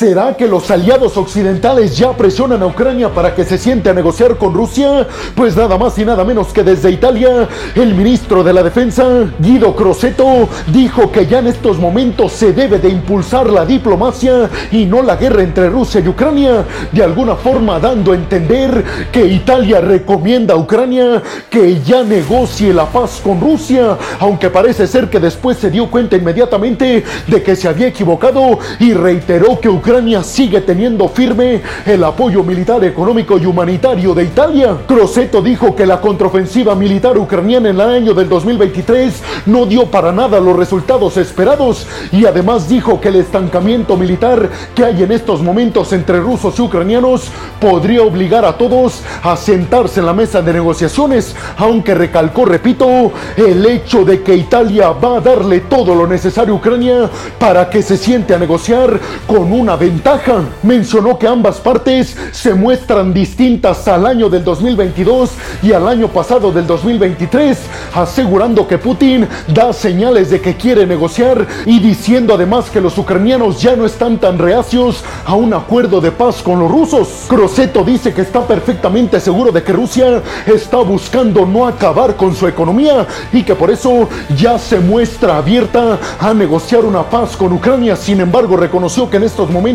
¿Será que los aliados occidentales ya presionan a Ucrania para que se siente a negociar con Rusia? Pues nada más y nada menos que desde Italia, el ministro de la Defensa, Guido Crosetto, dijo que ya en estos momentos se debe de impulsar la diplomacia y no la guerra entre Rusia y Ucrania, de alguna forma dando a entender que Italia recomienda a Ucrania que ya negocie la paz con Rusia, aunque parece ser que después se dio cuenta inmediatamente de que se había equivocado y reiteró que Ucrania sigue teniendo firme el apoyo militar, económico y humanitario de Italia. Crosetto dijo que la contraofensiva militar ucraniana en el año del 2023 no dio para nada los resultados esperados y además dijo que el estancamiento militar que hay en estos momentos entre rusos y ucranianos podría obligar a todos a sentarse en la mesa de negociaciones, aunque recalcó, repito, el hecho de que Italia va a darle todo lo necesario a Ucrania para que se siente a negociar con una ventaja. Mencionó que ambas partes se muestran distintas al año del 2022 y al año pasado del 2023, asegurando que Putin da señales de que quiere negociar y diciendo además que los ucranianos ya no están tan reacios a un acuerdo de paz con los rusos. Crosetto dice que está perfectamente seguro de que Rusia está buscando no acabar con su economía y que por eso ya se muestra abierta a negociar una paz con Ucrania. Sin embargo, reconoció que en estos momentos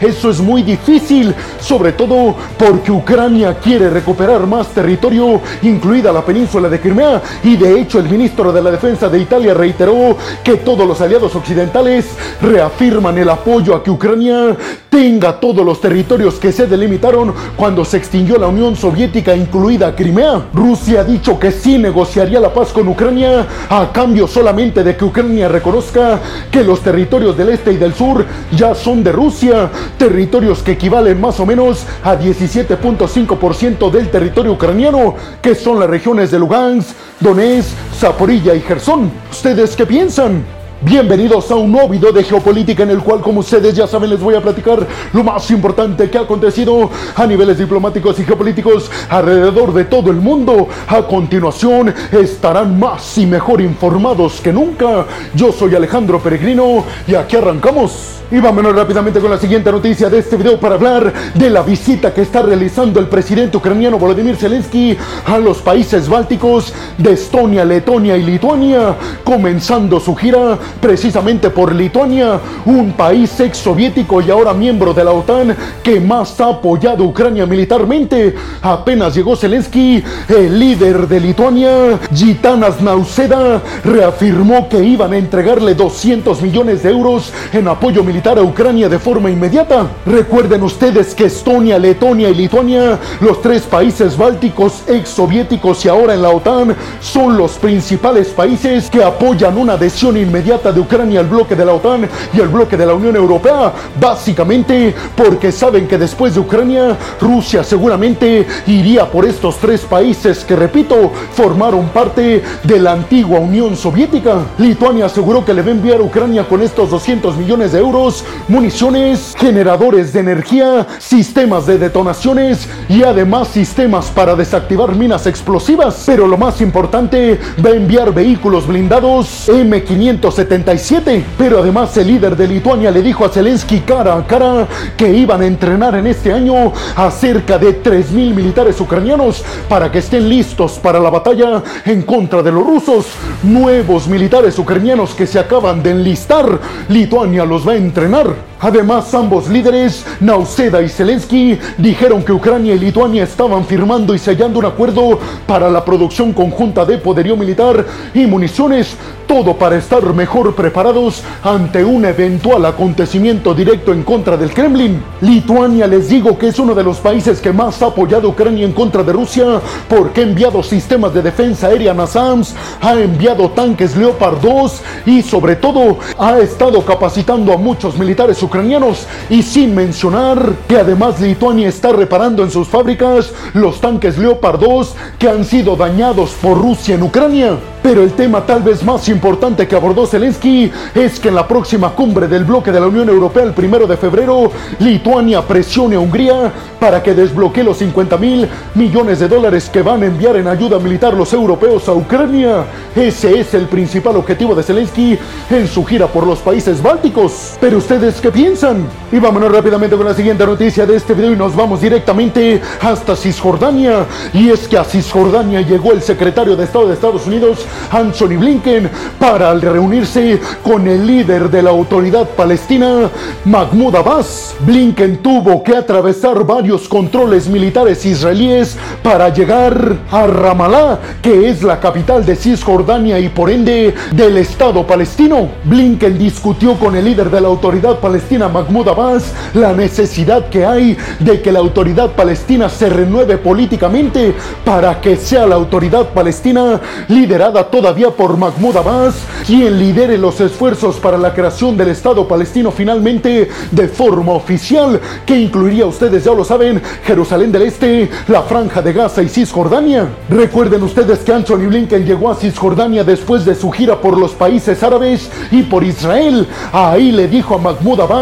eso es muy difícil, sobre todo porque Ucrania quiere recuperar más territorio, incluida la península de Crimea, y de hecho el ministro de la Defensa de Italia reiteró que todos los aliados occidentales reafirman el apoyo a que Ucrania tenga todos los territorios que se delimitaron cuando se extinguió la Unión Soviética, incluida Crimea. Rusia ha dicho que sí negociaría la paz con Ucrania a cambio solamente de que Ucrania reconozca que los territorios del este y del sur ya son de Rusia, territorios que equivalen más o menos a 17.5% del territorio ucraniano, que son las regiones de Lugansk, Donetsk, Zaporilla y Gerson. ¿Ustedes qué piensan? Bienvenidos a un nuevo video de geopolítica en el cual, como ustedes ya saben, les voy a platicar lo más importante que ha acontecido a niveles diplomáticos y geopolíticos alrededor de todo el mundo. A continuación, estarán más y mejor informados que nunca. Yo soy Alejandro Peregrino y aquí arrancamos. Y vámonos rápidamente con la siguiente noticia de este video para hablar de la visita que está realizando el presidente ucraniano Volodymyr Zelensky a los países bálticos de Estonia, Letonia y Lituania, comenzando su gira precisamente por Lituania, un país ex soviético y ahora miembro de la OTAN que más ha apoyado a Ucrania militarmente. Apenas llegó Zelensky, el líder de Lituania, Gitanas Nauseda, reafirmó que iban a entregarle 200 millones de euros en apoyo militar a Ucrania de forma inmediata. Recuerden ustedes que Estonia, Letonia y Lituania, los tres países bálticos ex soviéticos y ahora en la OTAN, son los principales países que apoyan una adhesión inmediata de Ucrania al bloque de la OTAN y al bloque de la Unión Europea, básicamente porque saben que después de Ucrania, Rusia seguramente iría por estos tres países que, repito, formaron parte de la antigua Unión Soviética. Lituania aseguró que le va a enviar a Ucrania con estos 200 millones de euros municiones, generadores de energía, sistemas de detonaciones y además sistemas para desactivar minas explosivas. Pero lo más importante, va a enviar vehículos blindados M577. Pero además el líder de Lituania le dijo a Zelensky cara a cara que iban a entrenar en este año a cerca de 3.000 militares ucranianos para que estén listos para la batalla en contra de los rusos. Nuevos militares ucranianos que se acaban de enlistar. Lituania los va a entrenar Además, ambos líderes, Nauseda y Zelensky, dijeron que Ucrania y Lituania estaban firmando y sellando un acuerdo para la producción conjunta de poderío militar y municiones, todo para estar mejor preparados ante un eventual acontecimiento directo en contra del Kremlin. Lituania, les digo que es uno de los países que más ha apoyado a Ucrania en contra de Rusia porque ha enviado sistemas de defensa aérea NASAMS, ha enviado tanques Leopard 2 y sobre todo ha estado capacitando a muchos militares ucranianos y sin mencionar que además Lituania está reparando en sus fábricas los tanques Leopard 2 que han sido dañados por Rusia en Ucrania. Pero el tema tal vez más importante que abordó Zelensky es que en la próxima cumbre del bloque de la Unión Europea el primero de febrero, Lituania presione a Hungría para que desbloquee los 50 mil millones de dólares que van a enviar en ayuda militar los europeos a Ucrania. Ese es el principal objetivo de Zelensky en su gira por los países bálticos. Pero ustedes qué piensan? Y vámonos rápidamente con la siguiente noticia de este video y nos vamos directamente hasta Cisjordania. Y es que a Cisjordania llegó el secretario de Estado de Estados Unidos, Anthony Blinken, para reunirse con el líder de la autoridad palestina, Mahmoud Abbas. Blinken tuvo que atravesar varios controles militares israelíes para llegar a Ramallah, que es la capital de Cisjordania y por ende del Estado palestino. Blinken discutió con el líder de la autoridad palestina, Mahmoud Abbas, la necesidad que hay de que la autoridad palestina se renueve políticamente para que sea la autoridad palestina liderada todavía por Mahmoud Abbas, quien lidere los esfuerzos para la creación del Estado palestino finalmente de forma oficial, que incluiría, ustedes ya lo saben, Jerusalén del Este, la Franja de Gaza y Cisjordania. Recuerden ustedes que Anthony Blinken llegó a Cisjordania después de su gira por los países árabes y por Israel. Ahí le dijo a Mahmoud Abbas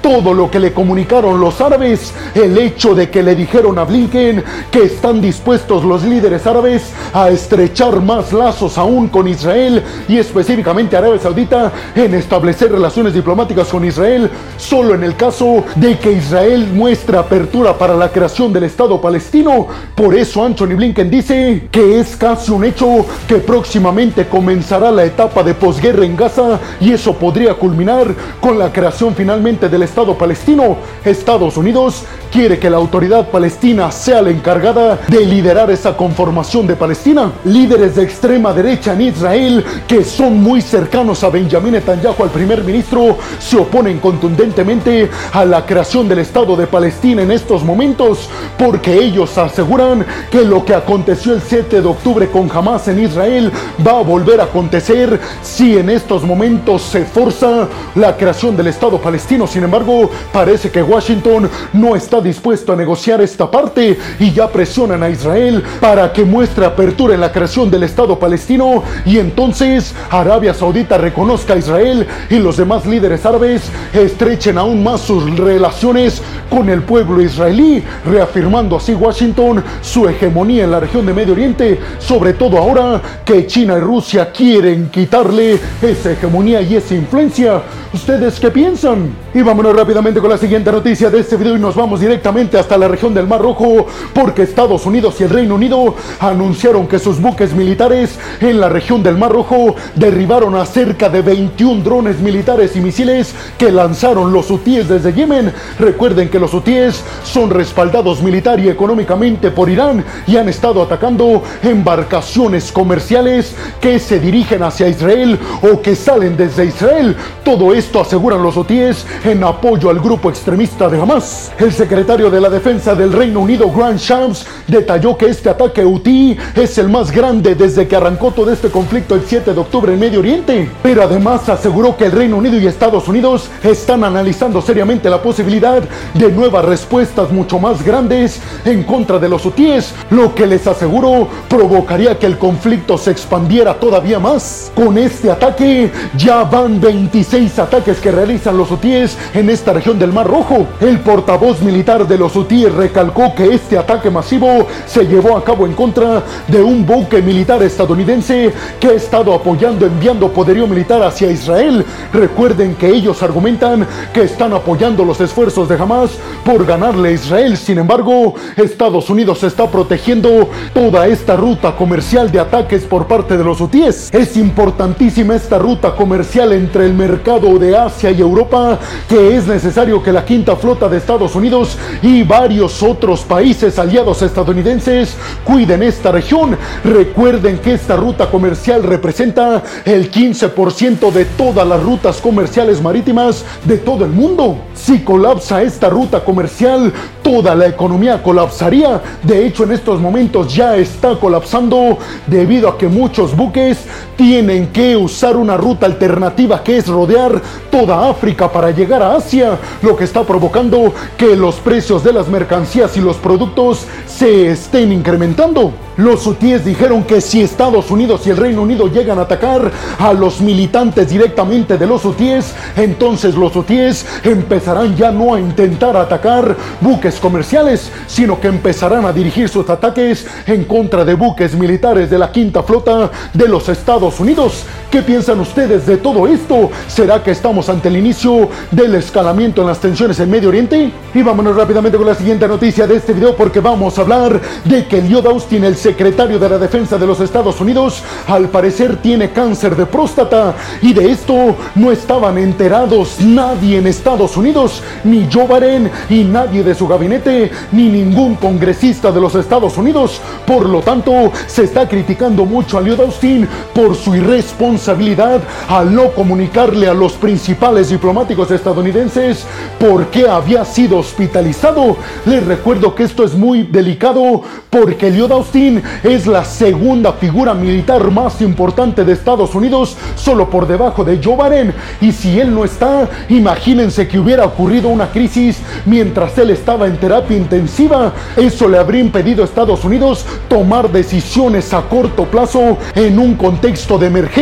todo lo que le comunicaron los árabes, el hecho de que le dijeron a Blinken que están dispuestos los líderes árabes a estrechar más lazos aún con Israel y específicamente Arabia Saudita en establecer relaciones diplomáticas con Israel solo en el caso de que Israel muestre apertura para la creación del Estado palestino. Por eso Anthony Blinken dice que es casi un hecho que próximamente comenzará la etapa de posguerra en Gaza y eso podría culminar con la creación finalmente del Estado palestino. Estados Unidos quiere que la autoridad palestina sea la encargada de liderar esa conformación de Palestina. Líderes de extrema derecha en Israel que son muy cercanos a Benjamin Netanyahu, al primer ministro, se oponen contundentemente a la creación del Estado de Palestina en estos momentos porque ellos aseguran que lo que aconteció el 7 de octubre con Hamas en Israel va a volver a acontecer si en estos momentos se forza la creación del Estado palestino. Sin embargo, parece que Washington no está dispuesto a negociar esta parte y ya presionan a Israel para que muestre apertura en la creación del Estado palestino. Y entonces Arabia Saudita reconozca a Israel y los demás líderes árabes estrechen aún más sus relaciones con el pueblo israelí, reafirmando así Washington su hegemonía en la región de Medio Oriente, sobre todo ahora que China y Rusia quieren quitarle esa hegemonía y esa influencia. ¿Ustedes qué piensan? Y vámonos rápidamente con la siguiente noticia de este video y nos vamos directamente hasta la región del Mar Rojo porque Estados Unidos y el Reino Unido anunciaron que sus buques militares en la región del Mar Rojo derribaron a cerca de 21 drones militares y misiles que lanzaron los hutíes desde Yemen. Recuerden que los hutíes son respaldados militar y económicamente por Irán y han estado atacando embarcaciones comerciales que se dirigen hacia Israel o que salen desde Israel. Todo esto aseguran los hutíes en apoyo al grupo extremista de Hamas. El secretario de la Defensa del Reino Unido, Grant Shapps, detalló que este ataque hutí es el más grande desde que arrancó todo este conflicto el 7 de octubre en Medio Oriente. Pero además aseguró que el Reino Unido y Estados Unidos están analizando seriamente la posibilidad de nuevas respuestas mucho más grandes en contra de los hutíes, lo que les aseguró provocaría que el conflicto se expandiera todavía más. Con este ataque ya van 26 ataques que realizan los hutíes en esta región del Mar Rojo. El portavoz militar de los hutíes recalcó que este ataque masivo se llevó a cabo en contra de un buque militar estadounidense que ha estado apoyando, enviando poderío militar hacia Israel. Recuerden que ellos argumentan que están apoyando los esfuerzos de Hamas por ganarle a Israel. Sin embargo, Estados Unidos está protegiendo toda esta ruta comercial de ataques por parte de los hutíes. Es importantísima esta ruta comercial entre el mercado de Asia y Europa que es necesario que la quinta flota de Estados Unidos y varios otros países aliados estadounidenses cuiden esta región. Recuerden que esta ruta comercial representa el 15% de todas las rutas comerciales marítimas de todo el mundo. Si colapsa esta ruta comercial, toda la economía colapsaría. De hecho, en estos momentos ya está colapsando debido a que muchos buques tienen que usar una ruta alternativa que es rodear toda África para llegar a Asia, lo que está provocando que los precios de las mercancías y los productos se estén incrementando. Los hutíes dijeron que si Estados Unidos y el Reino Unido llegan a atacar a los militantes directamente de los hutíes, entonces los hutíes empezarán ya no a intentar atacar buques comerciales, sino que empezarán a dirigir sus ataques en contra de buques militares de la quinta flota de los Estados Unidos. ¿Qué piensan ustedes de todo esto? ¿Será que estamos ante el inicio del escalamiento en las tensiones en Medio Oriente? Y vámonos rápidamente con la siguiente noticia de este video porque vamos a hablar de que Lloyd Austin, el secretario de la defensa de los Estados Unidos, al parecer tiene cáncer de próstata y de esto no estaban enterados nadie en Estados Unidos, ni Joe Biden y nadie de su gabinete, ni ningún congresista de los Estados Unidos. Por lo tanto, se está criticando mucho a Lloyd Austin por su irresponsabilidad responsabilidad al no comunicarle a los principales diplomáticos estadounidenses por qué había sido hospitalizado. Les recuerdo que esto es muy delicado porque Lloyd Austin es la segunda figura militar más importante de Estados Unidos, solo por debajo de Joe Biden. Y si él no está, imagínense que hubiera ocurrido una crisis mientras él estaba en terapia intensiva. Eso le habría impedido a Estados Unidos tomar decisiones a corto plazo en un contexto de emergencia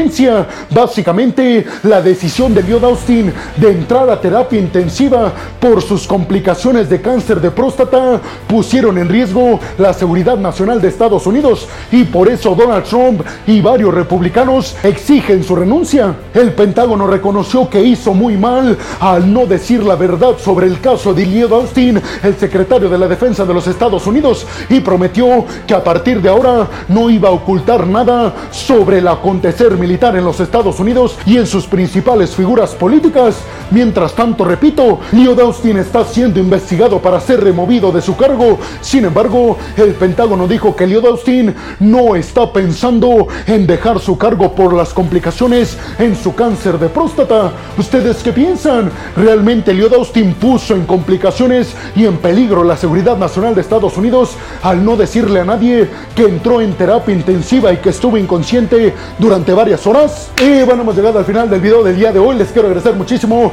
Básicamente, la decisión de Lloyd Austin de entrar a terapia intensiva por sus complicaciones de cáncer de próstata pusieron en riesgo la seguridad nacional de Estados Unidos y por eso Donald Trump y varios republicanos exigen su renuncia. El Pentágono reconoció que hizo muy mal al no decir la verdad sobre el caso de Lloyd Austin, el secretario de la Defensa de los Estados Unidos, y prometió que a partir de ahora no iba a ocultar nada sobre el acontecer militar en los Estados Unidos y en sus principales figuras políticas. Mientras tanto, repito, Lloyd Austin está siendo investigado para ser removido de su cargo. Sin embargo, el Pentágono dijo que Lloyd Austin no está pensando en dejar su cargo por las complicaciones en su cáncer de próstata. ¿Ustedes qué piensan? ¿Realmente Lloyd Austin puso en complicaciones y en peligro la seguridad nacional de Estados Unidos al no decirle a nadie que entró en terapia intensiva y que estuvo inconsciente durante varias horas? Y bueno, hemos llegado al final del video del día de hoy. Les quiero agradecer muchísimo